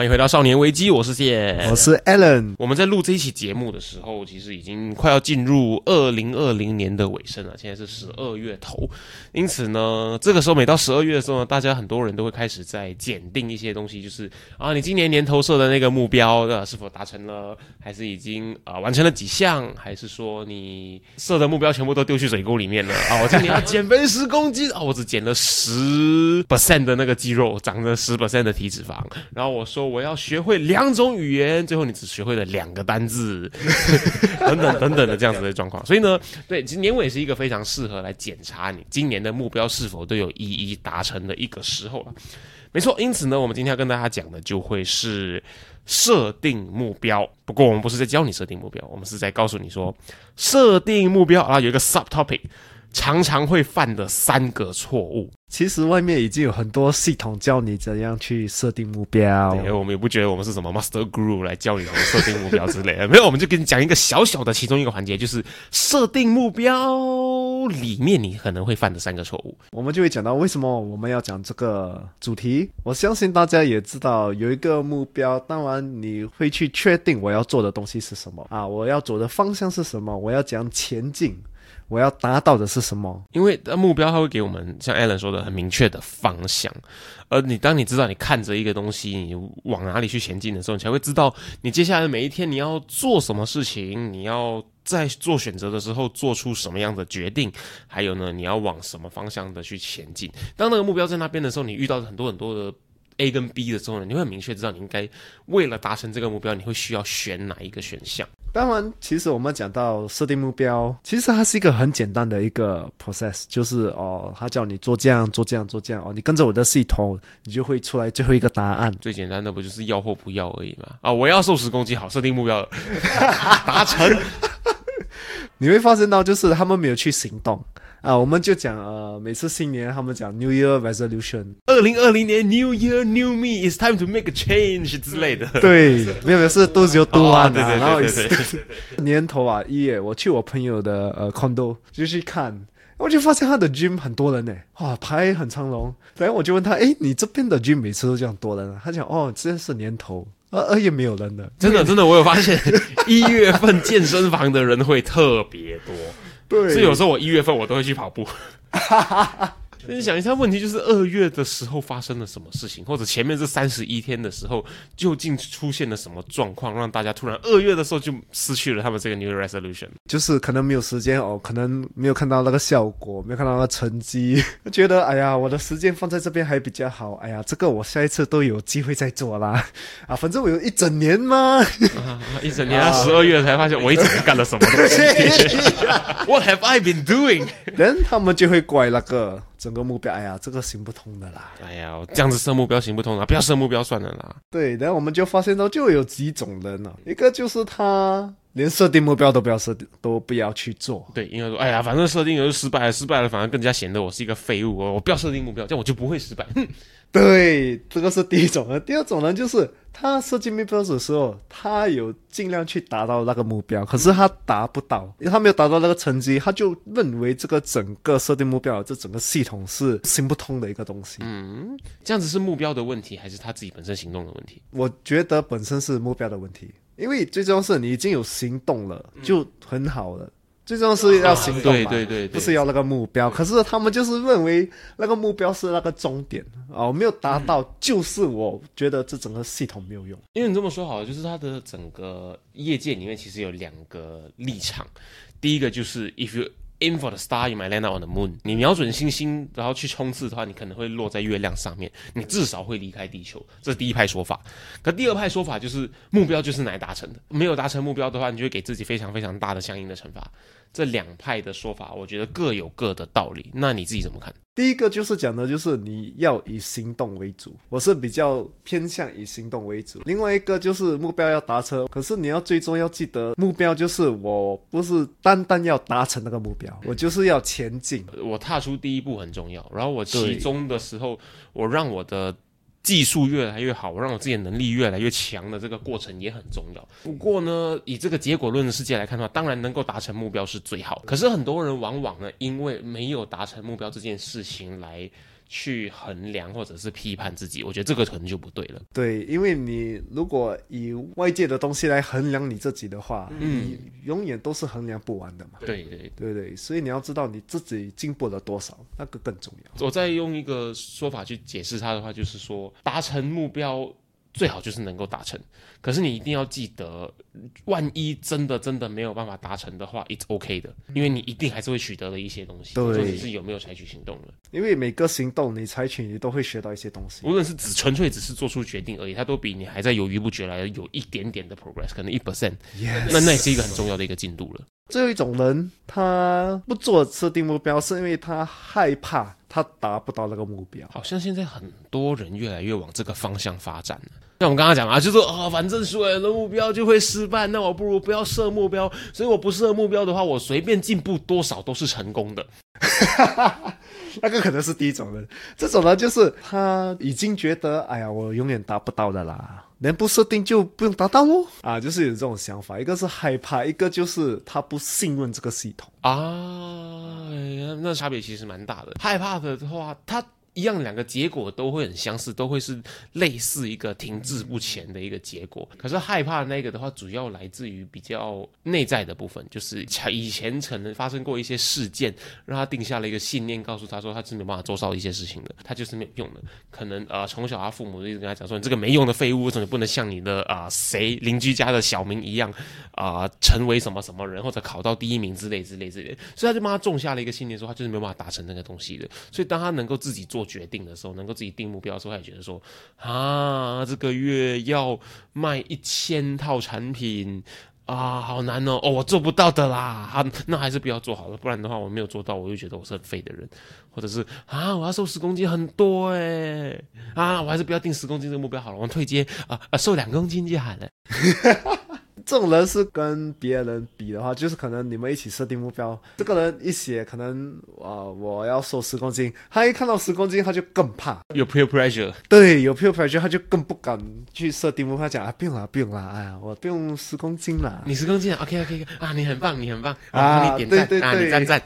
欢迎回到少年危机，我是谢，我是 Alan。我们在录这一期节目的时候，其实已经快要进入二零二零年的尾声了。现在是十二月头，因此呢，这个时候每到十二月的时候呢，大家很多人都会开始在检定一些东西，就是啊，你今年年头设的那个目标呃是否达成了，还是已经啊完成了几项，还是说你设的目标全部都丢去水沟里面了 啊？我今年要减肥十公斤啊，我只减了十 percent 的那个肌肉，长了十 percent 的体脂肪，然后我说。我要学会两种语言，最后你只学会了两个单字，等等等等的这样子的状况。所以呢，对，其实年尾是一个非常适合来检查你今年的目标是否都有一一达成的一个时候了。没错，因此呢，我们今天要跟大家讲的就会是设定目标。不过我们不是在教你设定目标，我们是在告诉你说，设定目标啊有一个 sub topic。常常会犯的三个错误，其实外面已经有很多系统教你怎样去设定目标。对，我们也不觉得我们是什么 master guru 来教你怎么设定目标之类的。没有，我们就跟你讲一个小小的其中一个环节，就是设定目标里面你可能会犯的三个错误。我们就会讲到为什么我们要讲这个主题。我相信大家也知道有一个目标，当然你会去确定我要做的东西是什么啊，我要走的方向是什么，我要怎样前进。我要达到的是什么？因为目标它会给我们像 Alan 说的很明确的方向，而你当你知道你看着一个东西，你往哪里去前进的时候，你才会知道你接下来的每一天你要做什么事情，你要在做选择的时候做出什么样的决定，还有呢，你要往什么方向的去前进。当那个目标在那边的时候，你遇到很多很多的 A 跟 B 的时候呢，你会很明确知道你应该为了达成这个目标，你会需要选哪一个选项。当然，其实我们讲到设定目标，其实它是一个很简单的一个 process，就是哦，他叫你做这样做这样做这样哦，你跟着我的系统，你就会出来最后一个答案。最简单的不就是要或不要而已吗？啊，我要瘦十公斤，好，设定目标，达成。你会发现到，就是他们没有去行动。啊，我们就讲呃，每次新年他们讲 New Year Resolution，二零二零年 New Year New Me，It's time to make a change 之类的。对，没有没有是都是有多啊，对对对对对。年头啊，一月我去我朋友的呃 condo 就去看，我就发现他的 gym 很多人呢，哇，排很长龙。然后我就问他，哎，你这边的 gym 每次都这样多人？啊他讲，哦，这是年头，呃呃也没有人的。真的真的，我有发现一月份健身房的人会特别多。对，所以有时候我一月份我都会去跑步。你想一下，问题就是二月的时候发生了什么事情，或者前面这三十一天的时候，究竟出现了什么状况，让大家突然二月的时候就失去了他们这个 New Resolution？就是可能没有时间哦，可能没有看到那个效果，没有看到那个成绩，觉得哎呀，我的时间放在这边还比较好。哎呀，这个我下一次都有机会再做啦。啊，反正我有一整年嘛，一整年，十二月才发现我一整年干了什么东西。What have I been doing？人他们就会怪那个。整个目标，哎呀，这个行不通的啦！哎呀，这样子设目标行不通啊！不要设目标算了啦。对，然后我们就发现到就有几种人了，一个就是他连设定目标都不要设定，都不要去做。对，因为说，哎呀，反正设定就失败了，失败了，反而更加显得我是一个废物哦。我不要设定目标，这样我就不会失败。哼。对，这个是第一种人。第二种人就是他设计目标的时候，他有尽量去达到那个目标，可是他达不到，因为他没有达到那个成绩，他就认为这个整个设定目标这整个系统是行不通的一个东西。嗯，这样子是目标的问题，还是他自己本身行动的问题？我觉得本身是目标的问题，因为最重要是你已经有行动了，就很好了。最重要是要行动嘛，对对对，不是要那个目标。可是他们就是认为那个目标是那个终点哦，没有达到，就是我觉得这整个系统没有用。因为你这么说好了，就是它的整个业界里面其实有两个立场，第一个就是 if you。Aim for the star, you might land on the moon。你瞄准星星，然后去冲刺的话，你可能会落在月亮上面。你至少会离开地球，这是第一派说法。可第二派说法就是目标就是来达成的，没有达成目标的话，你就会给自己非常非常大的相应的惩罚。这两派的说法，我觉得各有各的道理。那你自己怎么看？第一个就是讲的，就是你要以行动为主，我是比较偏向以行动为主。另外一个就是目标要达成，可是你要最终要记得，目标就是我不是单单要达成那个目标，我就是要前进。我踏出第一步很重要，然后我其中的时候，我让我的技术越来越好，我让我自己的能力越来越强的这个过程也很重要。不过呢，以这个结果论的世界来看的话，当然能够达成目标是最好。可是很多人往往呢，因为没有达成目标这件事情来去衡量或者是批判自己，我觉得这个可能就不对了。对，因为你如果以外界的东西来衡量你自己的话，你永远都是衡量不完的嘛。对对，对对？所以你要知道你自己进步了多少，那个更重要。我再用一个说法去解释它的话，就是说达成目标最好就是能够达成，可是你一定要记得，万一真的真的没有办法达成的话，it's OK 的，因为你一定还是会取得了一些东西，对就只是有没有采取行动了。因为每个行动你采取，你都会学到一些东西。无论是只纯粹只是做出决定而已，它都比你还在犹豫不决来的有一点点的 progress，可能一 percent，那那也是一个很重要的一个进度了。最后一种人，他不做设定目标，是因为他害怕他达不到那个目标。好像现在很多人越来越往这个方向发展了。像我们刚刚讲啊，就是啊、反正所有人的目标就会失败，那我不如不要设目标。所以我不设目标的话，我随便进步多少都是成功的。那个可能是第一种人，这种人就是他已经觉得，哎呀，我永远达不到的啦，能不设定就不用达到喽。啊，就是有这种想法，一个是害怕，一个就是他不信任这个系统。啊，那差别其实蛮大的。害怕的话，它一样两个结果都会很相似，都会是类似一个停滞不前的一个结果。可是害怕那个的话，主要来自于比较内在的部分，就是以前可能发生过一些事件，让他定下了一个信念，告诉他说他是没办法做到一些事情的，他就是没有用的。可能呃，从小他父母一直跟他讲说，你这个没用的废物，为什么不能像你的啊、谁邻居家的小明一样啊、成为什么什么人，或者考到第一名之类之类之类，所以他就帮他种下了一个信念，说他就是没有办法达成那个东西的。所以当他能够自己做做决定的时候，能够自己定目标的时候，他也觉得说啊，这个月要卖一千套产品。啊，好难哦！哦，我做不到的啦，啊，那还是不要做好了，不然的话，我没有做到，我就觉得我是很废的人，或者是啊，我要瘦十公斤很多哎，啊，我还是不要定十公斤这个目标好了，我退阶啊啊，瘦两公斤就好了。这种人是跟别人比的话，就是可能你们一起设定目标，这个人一写可能啊、我要瘦十公斤，他一看到十公斤他就更怕，有 peer pressure，对，有 peer pressure 他就更不敢去设定目标，他讲啊不用了不用了，哎呀我不用十公斤了，你十公斤啊，OK OK 啊，你很棒，你很棒。啊帮你点赞啊，对对对。你赞赞。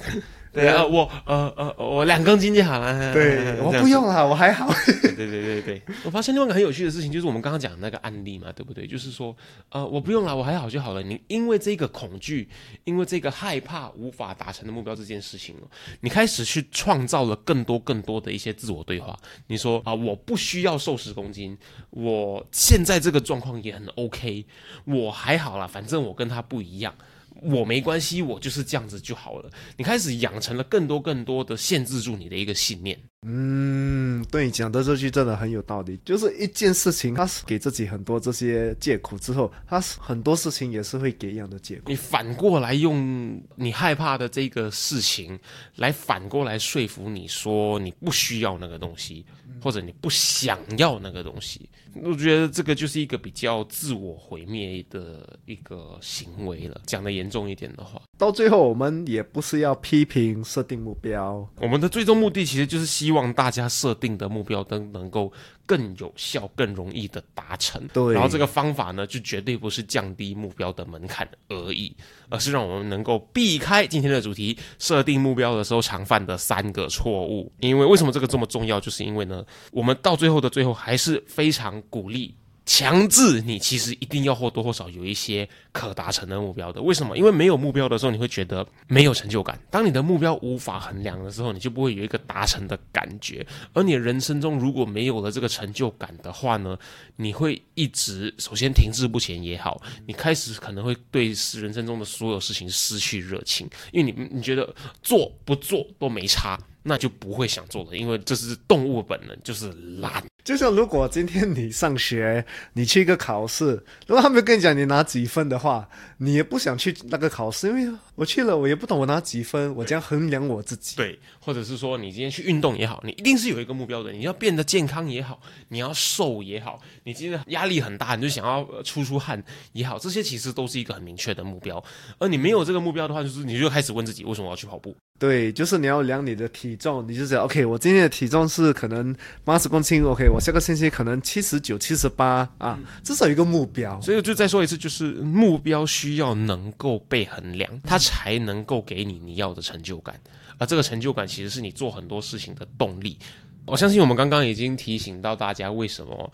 对啊，我呃呃我两公斤就好了。对我不用了，我还好。对对对对对，我发现另外一个很有趣的事情，就是我们刚刚讲的那个案例嘛，对不对？就是说，呃，我不用了，我还好就好了。你因为这个恐惧，因为这个害怕无法达成的目标这件事情哦，你开始去创造了更多更多的一些自我对话。你说啊、我不需要瘦十公斤，我现在这个状况也很 OK，我还好啦，反正我跟他不一样。我没关系，我就是这样子就好了。你开始养成了更多更多的限制住你的一个信念。嗯，对你讲的这句真的很有道理。就是一件事情，他是给自己很多这些借口之后，他是很多事情也是会给一样的借口。你反过来用你害怕的这个事情，来反过来说服你说你不需要那个东西，或者你不想要那个东西。我觉得这个就是一个比较自我毁灭的一个行为了。讲的严重一点的话，到最后，我们也不是要批评设定目标，我们的最终目的其实就是希望大家设定的目标都能够更有效、更容易的达成。对然后这个方法呢，就绝对不是降低目标的门槛而已，而是让我们能够避开今天的主题设定目标的时候常犯的三个错误。因为为什么这个这么重要？就是因为呢，我们到最后的最后还是非常鼓励。强制你其实一定要或多或少有一些可达成的目标的。为什么？因为没有目标的时候，你会觉得没有成就感。当你的目标无法衡量的时候，你就不会有一个达成的感觉。而你人生中如果没有了这个成就感的话呢，你会一直首先停滞不前也好，你开始可能会对人生中的所有事情失去热情，因为你你觉得做不做都没差。那就不会想做了，因为这是动物本能，就是懒。就像如果今天你上学，你去一个考试，如果他们跟你讲你拿几分的话，你也不想去那个考试，因为我去了，我也不懂我拿几分，我将衡量我自己。对，或者是说你今天去运动也好，你一定是有一个目标的，你要变得健康也好，你要瘦也好，你今天压力很大，你就想要出出汗也好，这些其实都是一个很明确的目标。而你没有这个目标的话，就是你就开始问自己，为什么我要去跑步？对，就是你要量你的体重，你就想 OK，我今天的体重是可能八十公斤，OK，我下个星期可能七十九、七十八啊，至少有一个目标。所以就再说一次，就是目标需要能够被衡量，它才能够给你你要的成就感，而这个成就感其实是你做很多事情的动力。我相信我们刚刚已经提醒到大家，为什么。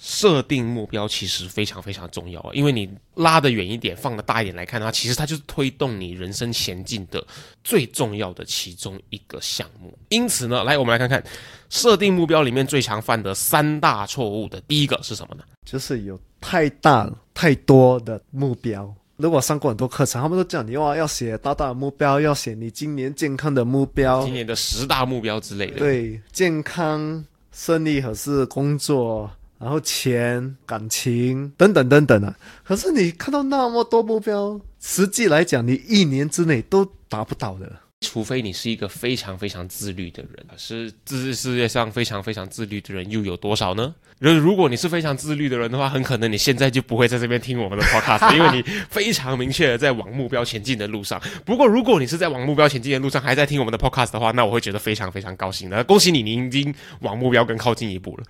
设定目标其实非常非常重要啊，因为你拉得远一点，放得大一点来看的话，其实它就是推动你人生前进的最重要的其中一个项目。因此呢，来我们来看看设定目标里面最常犯的三大错误的第一个是什么呢？就是有太大太多的目标。如果上过很多课程，他们都讲你哇要写大大的目标，要写你今年健康的目标，今年的十大目标之类的。对，健康、顺利和是工作。然后钱、感情等等等等啊，可是你看到那么多目标，实际来讲，你一年之内都达不到的。除非你是一个非常非常自律的人，可是这世界上非常非常自律的人又有多少呢？如如果你是非常自律的人的话，很可能你现在就不会在这边听我们的 podcast，因为你非常明确的在往目标前进的路上。不过，如果你是在往目标前进的路上还在听我们的 podcast 的话，那我会觉得非常非常高兴的，恭喜你，你已经往目标更靠近一步了。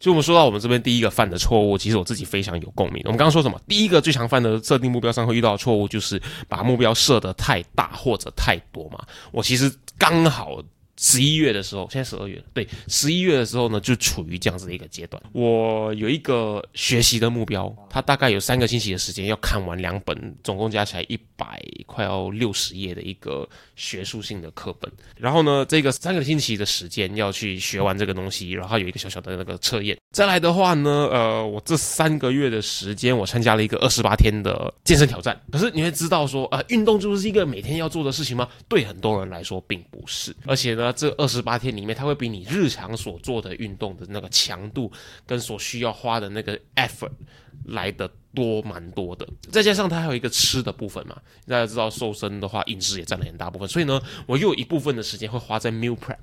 就我们说到我们这边第一个犯的错误，其实我自己非常有共鸣。我们刚刚说什么？第一个最常犯的设定目标上会遇到的错误，就是把目标设得太大或者太多嘛。我其实刚好。十一月的时候，现在十二月对，十一月的时候呢，就处于这样子的一个阶段。我有一个学习的目标，它大概有三个星期的时间要看完两本，总共加起来一百快要六十页的一个学术性的课本。然后呢，这个三个星期的时间要去学完这个东西，然后有一个小小的那个测验。再来的话呢，呃，我这三个月的时间，我参加了一个二十八天的健身挑战。可是你会知道说，呃，运动就是一个每天要做的事情吗？对很多人来说并不是，而且呢。这二十八天里面，它会比你日常所做的运动的那个强度跟所需要花的那个 effort 来的多蛮多的。再加上它还有一个吃的部分嘛，大家知道瘦身的话，饮食也占了很大部分。所以呢，我又有一部分的时间会花在 meal prep。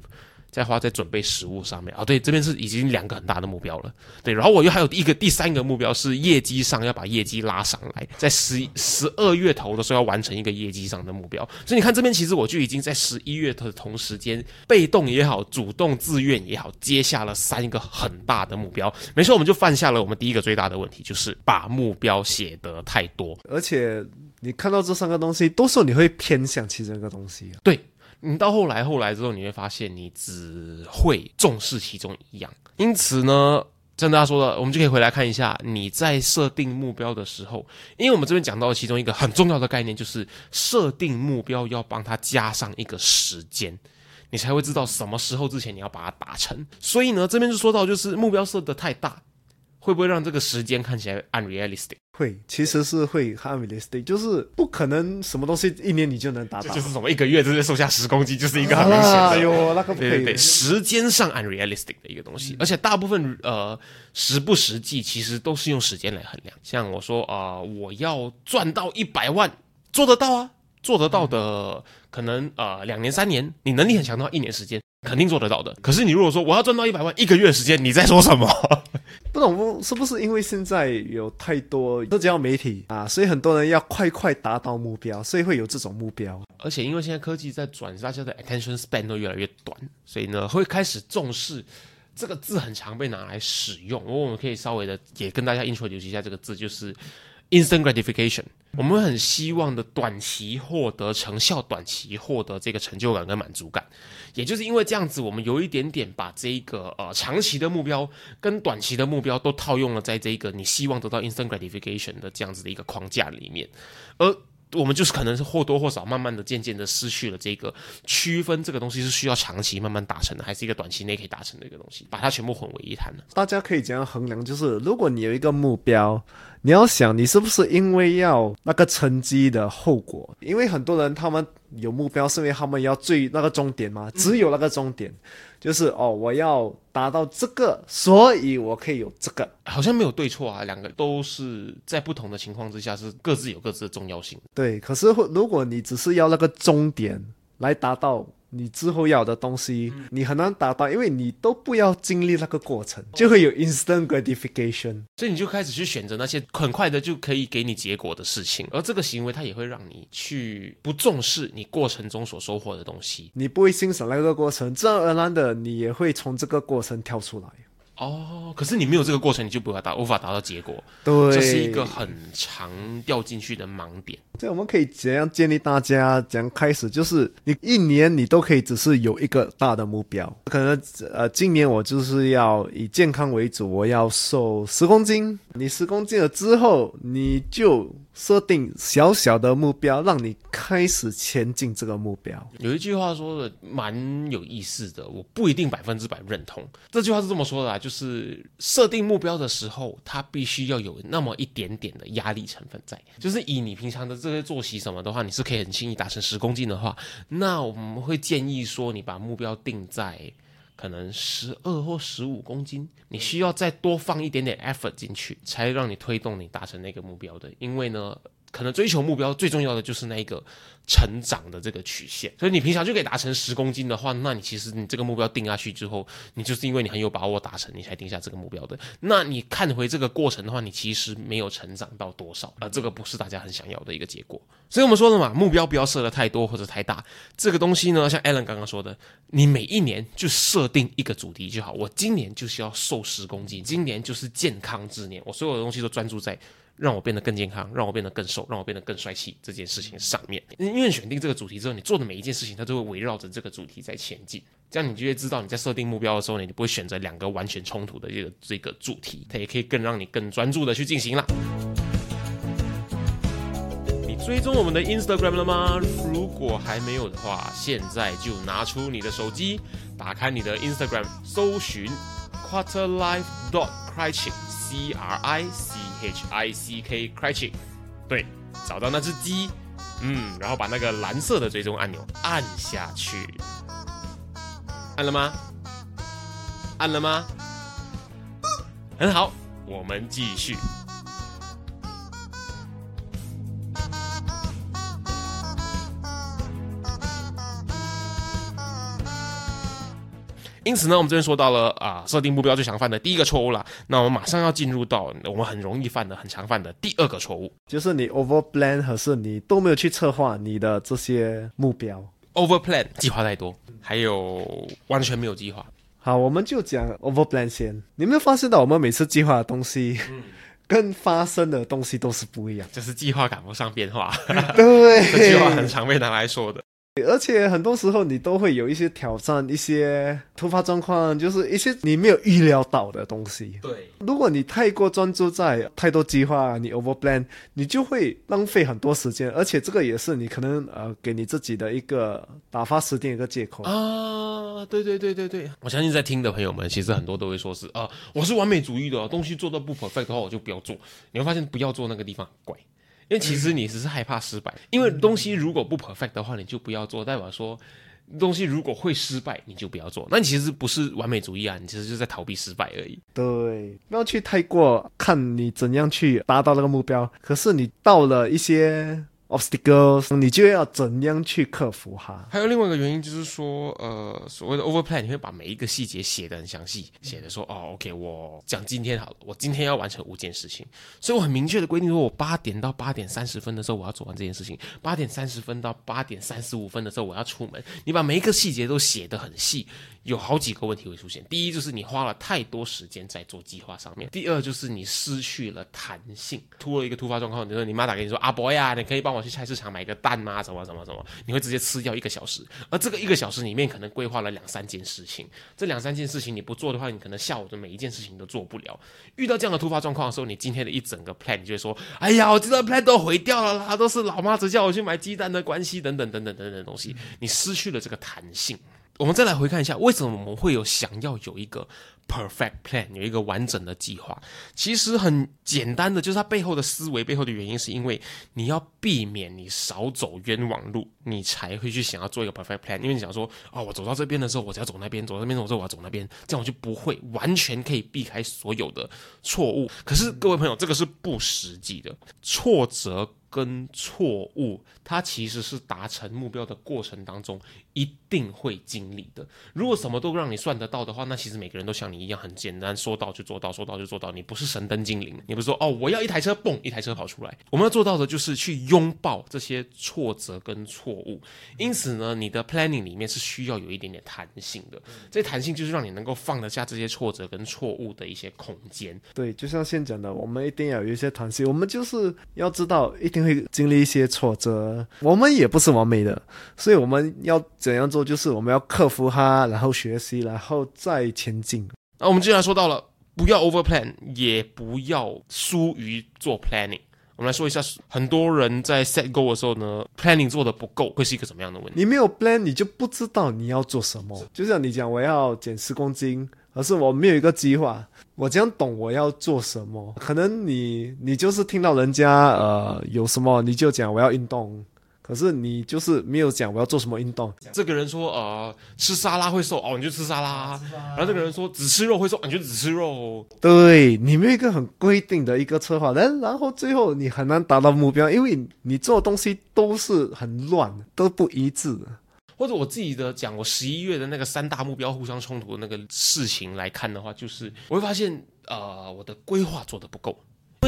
再花在准备食物上面。啊，对，这边是已经两个很大的目标了，对，然后我又还有一个第三个目标是业绩上要把业绩拉上来，在十十二月头的时候要完成一个业绩上的目标，所以你看这边其实我就已经在十一月的同时间，被动也好，主动自愿也好，接下了三个很大的目标，没错，我们就犯下了我们第一个最大的问题，就是把目标写得太多，而且你看到这三个东西，多数你会偏向其中一个东西，对。你到后来后来之后，你会发现你只会重视其中一样。因此呢，像大家说的，我们就可以回来看一下你在设定目标的时候，因为我们这边讲到其中一个很重要的概念，就是设定目标要帮它加上一个时间，你才会知道什么时候之前你要把它达成。所以呢，这边就说到，就是目标设的太大。会不会让这个时间看起来 unrealistic？会，其实是会 unrealistic，就是不可能什么东西一年你就能达到。就是什么一个月直接瘦下十公斤，就是一个很明显的。哎呦，那个对对对，时间上 unrealistic 的一个东西，而且大部分呃实不实际，其实都是用时间来衡量。像我说啊，我要赚到一百万，做得到啊，做得到的，可能呃两年三年，你能力很强的话，一年时间。肯定做得到的。可是你如果说我要赚到一百万一个月时间，你在说什么？不懂是不是因为现在有太多社交媒体啊，所以很多人要快快达到目标，所以会有这种目标。而且因为现在科技在转，大家的 attention span 都越来越短，所以呢会开始重视这个字，很常被拿来使用。我们可以稍微的也跟大家 introduce 一下这个字，就是。Instant gratification，我们很希望的短期获得成效，短期获得这个成就感跟满足感，也就是因为这样子，我们有一点点把这个呃长期的目标跟短期的目标都套用了在这个你希望得到 instant gratification 的这样子的一个框架里面，而我们就是可能是或多或少慢慢的渐渐的失去了这个区分，这个东西是需要长期慢慢达成的，还是一个短期内可以达成的一个东西，把它全部混为一谈了。大家可以怎样衡量？就是如果你有一个目标。你要想，你是不是因为要那个成绩的后果？因为很多人他们有目标，是因为他们要追那个终点嘛，只有那个终点，就是哦，我要达到这个，所以我可以有这个。好像没有对错啊，两个都是在不同的情况之下是各自有各自的重要性。对，可是会如果你只是要那个终点来达到你之后要的东西，你很难达到，因为你都不要经历那个过程，就会有 instant gratification。所以你就开始去选择那些很快的就可以给你结果的事情，而这个行为它也会让你去不重视你过程中所收获的东西。你不会欣赏那个过程，自然而然的你也会从这个过程跳出来。哦，可是你没有这个过程，你就不会达无法达到结果，对，这是一个很常掉进去的盲点。所以我们可以怎样建立大家怎样开始？就是你一年你都可以只是有一个大的目标，可能呃今年我就是要以健康为主，我要瘦十公斤。你十公斤了之后，你就设定小小的目标，让你开始前进这个目标。有一句话说的蛮有意思的，我不一定百分之百认同。这句话是这么说的啊，就是设定目标的时候，它必须要有那么一点点的压力成分在，就是以你平常的这些作息什么的话，你是可以很轻易达成十公斤的话，那我们会建议说，你把目标定在可能十二或十五公斤，你需要再多放一点点 effort 进去，才让你推动你达成那个目标的。因为呢，可能追求目标最重要的就是那一个成长的这个曲线。所以你平常就可以达成十公斤的话，那你其实你这个目标定下去之后，你就是因为你很有把握达成，你才定下这个目标的。那你看回这个过程的话，你其实没有成长到多少，而这个不是大家很想要的一个结果。所以我们说了嘛，目标不要设的太多或者太大。这个东西呢，像 Alan 刚刚说的，你每一年就设定一个主题就好。我今年就是要瘦十公斤，今年就是健康之年，我所有的东西都专注在让我变得更健康，让我变得更瘦，让我变得更帅气这件事情上面。因为选定这个主题之后，你做的每一件事情，它都会围绕着这个主题在前进。这样你就会知道你在设定目标的时候呢，你不会选择两个完全冲突的这个这个主题，它也可以更让你更专注的去进行啦。你追踪我们的 Instagram 了吗？如果还没有的话，现在就拿出你的手机，打开你的 Instagram，搜寻 Quarter Life dot Criching C R I C H I C K c r a t c h i n g 对，找到那只鸡，嗯，然后把那个蓝色的追踪按钮按下去，按了吗？按了吗？很好，我们继续。因此呢，我们这边说到了啊，设定目标最常犯的第一个错误了。那我们马上要进入到我们很容易犯的、很常犯的第二个错误就是你 over plan 和是你都没有去策划你的这些目标。——over plan，计划太多，还有完全没有计划。好，我们就讲 over plan 先。你有没有发现到我们每次计划的东西，跟发生的东西都是不一样？就是计划赶不上变化，对，这句话很常被拿来说的。而且很多时候你都会有一些挑战，一些突发状况，就是一些你没有预料到的东西。对，如果你太过专注在太多计划，你 over plan，你就会浪费很多时间，而且这个也是你可能呃给你自己的一个打发时间一个借口。啊，对对对对对，我相信在听的朋友们，其实很多都会说是啊，我是完美主义的，东西做到不 perfect 的话，我就不要做。你会发现不要做那个地方很怪。因为其实你只是害怕失败，因为东西如果不 perfect 的话，你就不要做，代表说东西如果会失败，你就不要做。那你其实不是完美主义啊，你其实就在逃避失败而已。对，不要去太过看你怎样去达到那个目标，可是你到了一些 obstacles，你就要怎样去克服它。还有另外一个原因就是说，呃，所谓的 over plan，你会把每一个细节写得很详细，写的说，哦，OK，我讲今天好了，我今天要完成五件事情，所以我很明确的规定说，我八点到八点三十分的时候我要做完这件事情，八点三十分到八点三十五分的时候我要出门。你把每一个细节都写得很细，有好几个问题会出现。第一就是你花了太多时间在做计划上面，第二就是你失去了弹性。突了一个突发状况，你说你妈打给你说，阿伯呀，你可以帮我我去菜市场买个蛋啊？什么什么什么？你会直接吃掉一个小时，而这个一个小时里面可能规划了两三件事情，这两三件事情你不做的话，你可能下午的每一件事情都做不了。遇到这样的突发状况的时候，你今天的一整个 plan 你就会说，哎呀，我这个 plan 都毁掉了啦，都是老妈子叫我去买鸡蛋的关系，等等等等等等的东西，你失去了这个弹性。我们再来回看一下，为什么我们会有想要有一个 perfect plan，有一个完整的计划。其实很简单的，就是它背后的思维背后的原因，是因为你要避免你少走冤枉路，你才会去想要做一个 perfect plan。因为你想说，哦，我走到这边的时候，我只要走那边，走到那边，我说我要走那边，这样我就不会完全可以避开所有的错误。可是各位朋友，这个是不实际的，挫折。跟错误，它其实是达成目标的过程当中一定会经历的。如果什么都让你算得到的话，那其实每个人都像你一样很简单，说到就做到，说到就做到。你不是神灯精灵，你不是说哦，我要一台车，嘣，一台车跑出来。我们要做到的就是去拥抱这些挫折跟错误。因此呢，你的 planning 里面是需要有一点点弹性的。这弹性就是让你能够放得下这些挫折跟错误的一些空间。对，就像现讲的，我们一定要有一些弹性。我们就是要知道一定。会经历一些挫折，我们也不是完美的，所以我们要怎样做？就是我们要克服它，然后学习，然后再前进。那我们既然说到了，不要 over plan，也不要疏于做 planning。我们来说一下，很多人在 set goal 的时候呢，planning 做的不够，会是一个什么样的问题？你没有 plan，你就不知道你要做什么。就像你讲，我要减十公斤。可是我没有一个计划，我这样懂我要做什么？可能你你就是听到人家呃有什么你就讲我要运动，可是你就是没有讲我要做什么运动。这个人说呃吃沙拉会瘦哦，你就吃沙拉。然后这个人说只吃肉会瘦，你就只吃肉。对，你没有一个很规定的一个策划，然然后最后你很难达到目标，因为你做的东西都是很乱，都不一致。或者我自己的讲，我十一月的那个三大目标互相冲突的那个事情来看的话，就是我会发现，呃，我的规划做的不够。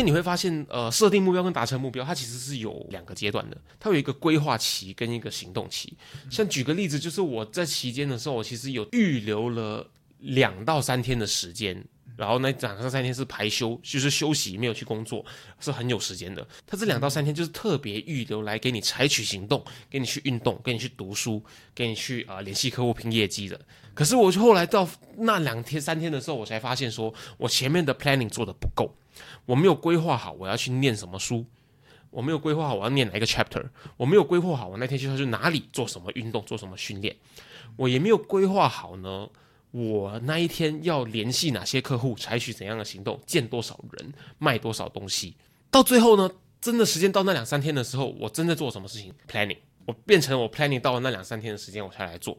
你会发现，呃，设定目标跟达成目标，它其实是有两个阶段的，它有一个规划期跟一个行动期。像举个例子，就是我在期间的时候，我其实有预留了两到三天的时间。然后那两到三天是排休，就是休息，没有去工作，是很有时间的。他这两到三天就是特别预留来给你采取行动，给你去运动，给你去读书，给你去啊联系客户拼业绩的。可是我后来到那两天三天的时候，我才发现说我前面的 planning 做的不够，我没有规划好我要去念什么书，我没有规划好我要念哪一个 chapter，我没有规划好我那天去要去哪里做什么运动，做什么训练，我也没有规划好呢。我那一天要联系哪些客户，采取怎样的行动，见多少人，卖多少东西。到最后呢，真的时间到那两三天的时候，我真的做什么事情？planning，我变成我 planning 到了那两三天的时间，我才来做。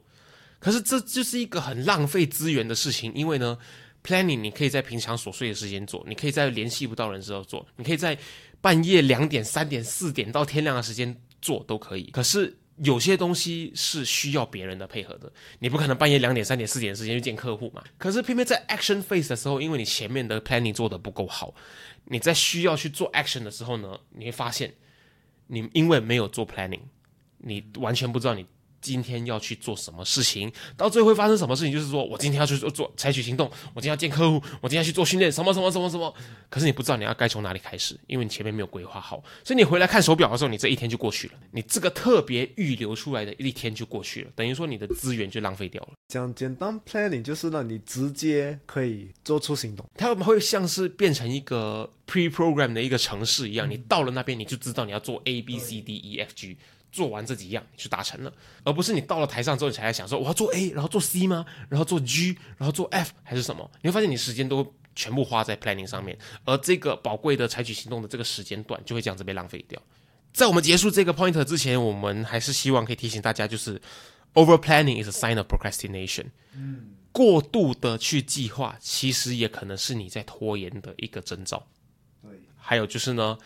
可是这就是一个很浪费资源的事情，因为呢，planning 你可以在平常琐碎的时间做，你可以在联系不到人时候做，你可以在半夜两点、三点、四点到天亮的时间做都可以。可是。有些东西是需要别人的配合的，你不可能半夜两点、三点、四点的时间去见客户嘛。可是偏偏在 action phase 的时候，因为你前面的 planning 做的不够好，你在需要去做 action 的时候呢，你会发现，你因为没有做 planning，你完全不知道你。今天要去做什么事情，到最后会发生什么事情？就是说我今天要去做做采取行动，我今天要见客户，我今天要去做训练，什么什么什么什么。可是你不知道你要该从哪里开始，因为你前面没有规划好，所以你回来看手表的时候，你这一天就过去了，你这个特别预留出来的一天就过去了，等于说你的资源就浪费掉了。讲简单 planning 就是让你直接可以做出行动，它会像是变成一个 pre program 的一个城市一样，你到了那边你就知道你要做 A B C D E F G。做完这几样你就达成了，而不是你到了台上之后你才在想说我要做 A，然后做 C 吗？然后做 G，然后做 F 还是什么？你会发现你时间都全部花在 planning 上面，而这个宝贵的采取行动的这个时间段就会这样子被浪费掉。在我们结束这个 point 之前，我们还是希望可以提醒大家，就是 over planning is a sign of procrastination。嗯，过度的去计划，其实也可能是你在拖延的一个征兆。对，还有就是呢，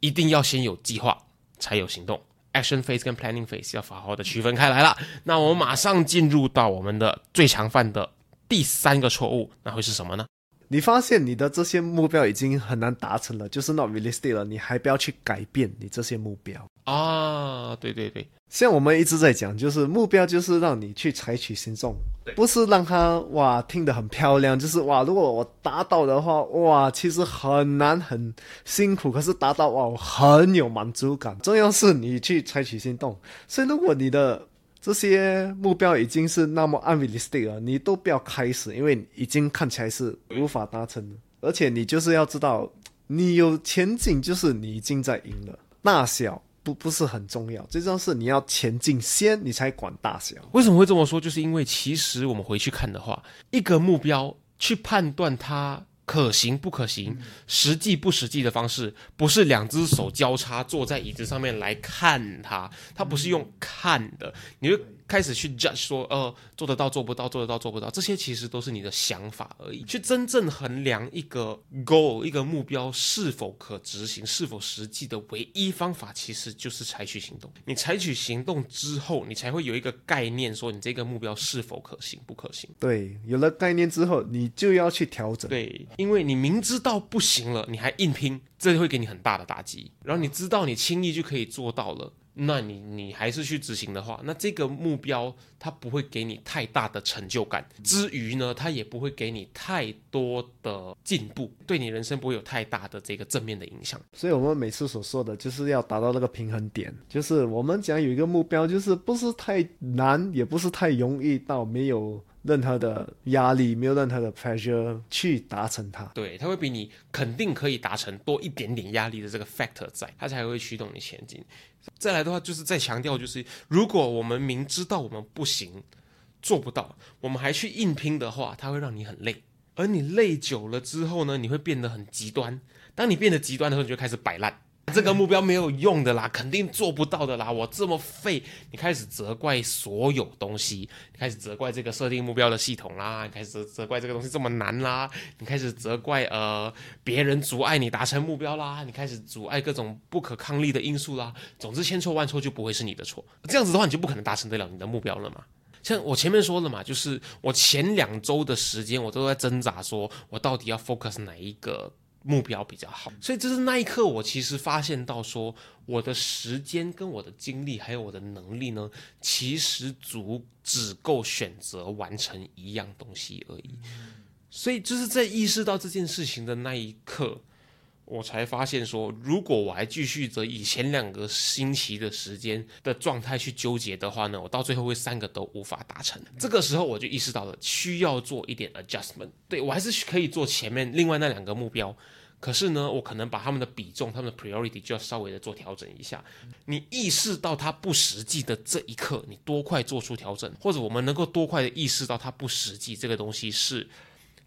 一定要先有计划，才有行动。Action phase 跟 Planning phase 要好好的区分开来了。那我们马上进入到我们的最常犯的第三个错误，那会是什么呢？你发现你的这些目标已经很难达成了，就是 not realistic 了，你还不要去改变你这些目标啊？对对对，像我们一直在讲，就是目标就是让你去采取行动，不是让他哇听得很漂亮，就是哇如果我达到的话，哇其实很难很辛苦，可是达到哇很有满足感。重要是你去采取行动，所以如果你的。这些目标已经是那么 unrealistic 了，你都不要开始，因为已经看起来是无法达成的。而且你就是要知道，你有前景，就是你已经在赢了。大小不不是很重要，最重要是你要前进先，你才管大小。为什么会这么说？就是因为其实我们回去看的话，一个目标去判断它可行不可行、实际不实际的方式，不是两只手交叉坐在椅子上面来看它，它不是用看的，你就开始去 judge 说，呃，做得到做不到，做得到做不到，这些其实都是你的想法而已。去真正衡量一个 goal 一个目标是否可执行、是否实际的唯一方法，其实就是采取行动。你采取行动之后，你才会有一个概念，说你这个目标是否可行、不可行。对，有了概念之后，你就要去调整。对，因为你明知道不行了，你还硬拼，这会给你很大的打击。然后你知道你轻易就可以做到了。那你你还是去执行的话，那这个目标它不会给你太大的成就感，之余呢，它也不会给你太多的进步，对你人生不会有太大的这个正面的影响。所以我们每次所说的就是要达到那个平衡点，就是我们讲有一个目标，就是不是太难，也不是太容易到没有。任何的压力，没有任何的 pressure 去达成它。对，它会比你肯定可以达成多一点点压力的这个 factor 在，它才会驱动你前进。再来的话，就是再强调，就是如果我们明知道我们不行，做不到，我们还去硬拼的话，它会让你很累。而你累久了之后呢，你会变得很极端。当你变得极端的时候，你就开始摆烂。这个目标没有用的啦，肯定做不到的啦。我这么废，你开始责怪所有东西，开始责怪这个设定目标的系统啦，开始责怪这个东西这么难啦，你开始责怪呃别人阻碍你达成目标啦，你开始阻碍各种不可抗力的因素啦。总之千错万错就不会是你的错，这样子的话你就不可能达成得了你的目标了嘛。像我前面说了嘛，就是我前两周的时间我都在挣扎，说我到底要 focus 哪一个。目标比较好，所以就是那一刻，我其实发现到说，我的时间跟我的精力还有我的能力呢，其实足只够选择完成一样东西而已。所以就是在意识到这件事情的那一刻，我才发现说，如果我还继续着以前两个星期的时间的状态去纠结的话呢，我到最后会三个都无法达成。这个时候我就意识到了需要做一点 adjustment，对我还是可以做前面另外那两个目标。可是呢，我可能把他们的比重、他们的 priority 就要稍微的做调整一下。你意识到它不实际的这一刻，你多快做出调整，或者我们能够多快的意识到它不实际这个东西是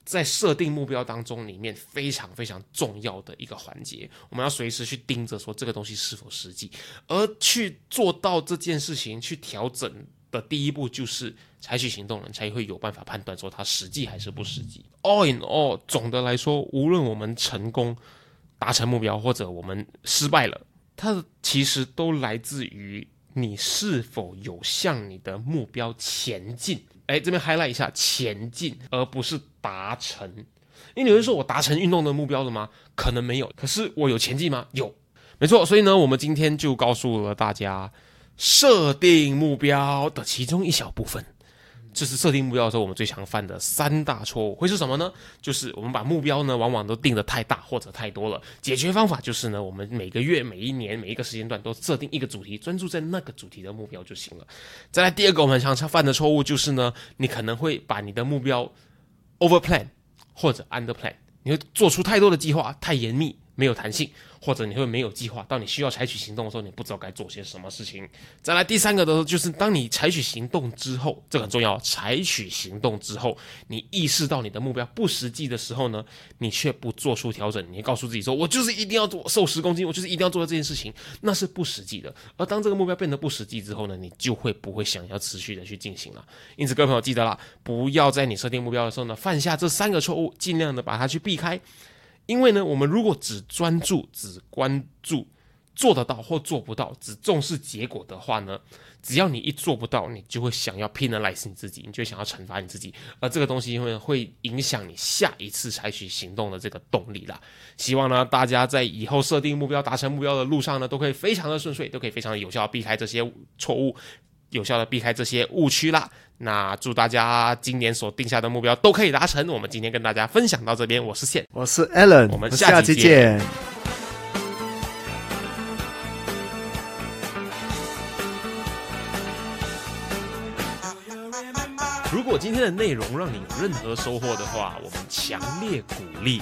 在设定目标当中里面非常非常重要的一个环节。我们要随时去盯着说这个东西是否实际，而去做到这件事情去调整。的第一步就是采取行动，人才会有办法判断说它实际还是不实际。All in all，总的来说，无论我们成功达成目标，或者我们失败了，它其实都来自于你是否有向你的目标前进。哎，这边 highlight 一下前进，而不是达成。因为有人说我达成运动的目标了吗？可能没有。可是我有前进吗？有，没错。所以呢，我们今天就告诉了大家。设定目标的其中一小部分，这是设定目标的时候我们最常犯的三大错误，会是什么呢？就是我们把目标呢往往都定得太大或者太多了。解决方法就是呢，我们每个月、每一年、每一个时间段都设定一个主题，专注在那个主题的目标就行了。再来第二个我们常常犯的错误就是呢，你可能会把你的目标 over plan 或者 under plan，你会做出太多的计划，太严密，没有弹性。或者你会没有计划，到你需要采取行动的时候，你不知道该做些什么事情。再来第三个的，就是当你采取行动之后，这很重要。采取行动之后，你意识到你的目标不实际的时候呢，你却不做出调整，你告诉自己说：“我就是一定要做瘦十公斤，我就是一定要做到这件事情。”那是不实际的。而当这个目标变得不实际之后呢，你就会不会想要持续的去进行了。因此，各位朋友记得了，不要在你设定目标的时候呢，犯下这三个错误，尽量的把它去避开。因为呢，我们如果只专注、只关注做得到或做不到，只重视结果的话呢，只要你一做不到，你就会想要 penalize 你自己，你就想要惩罚你自己，而这个东西因为会影响你下一次采取行动的这个动力啦。希望呢，大家在以后设定目标、达成目标的路上呢，都可以非常的顺遂，都可以非常的有效避开这些错误。有效的避开这些误区啦。那祝大家今年所定下的目标都可以达成。我们今天跟大家分享到这边，我是线，我是 Allen，我们下期见。如果今天的内容让你有任何收获的话，我们强烈鼓励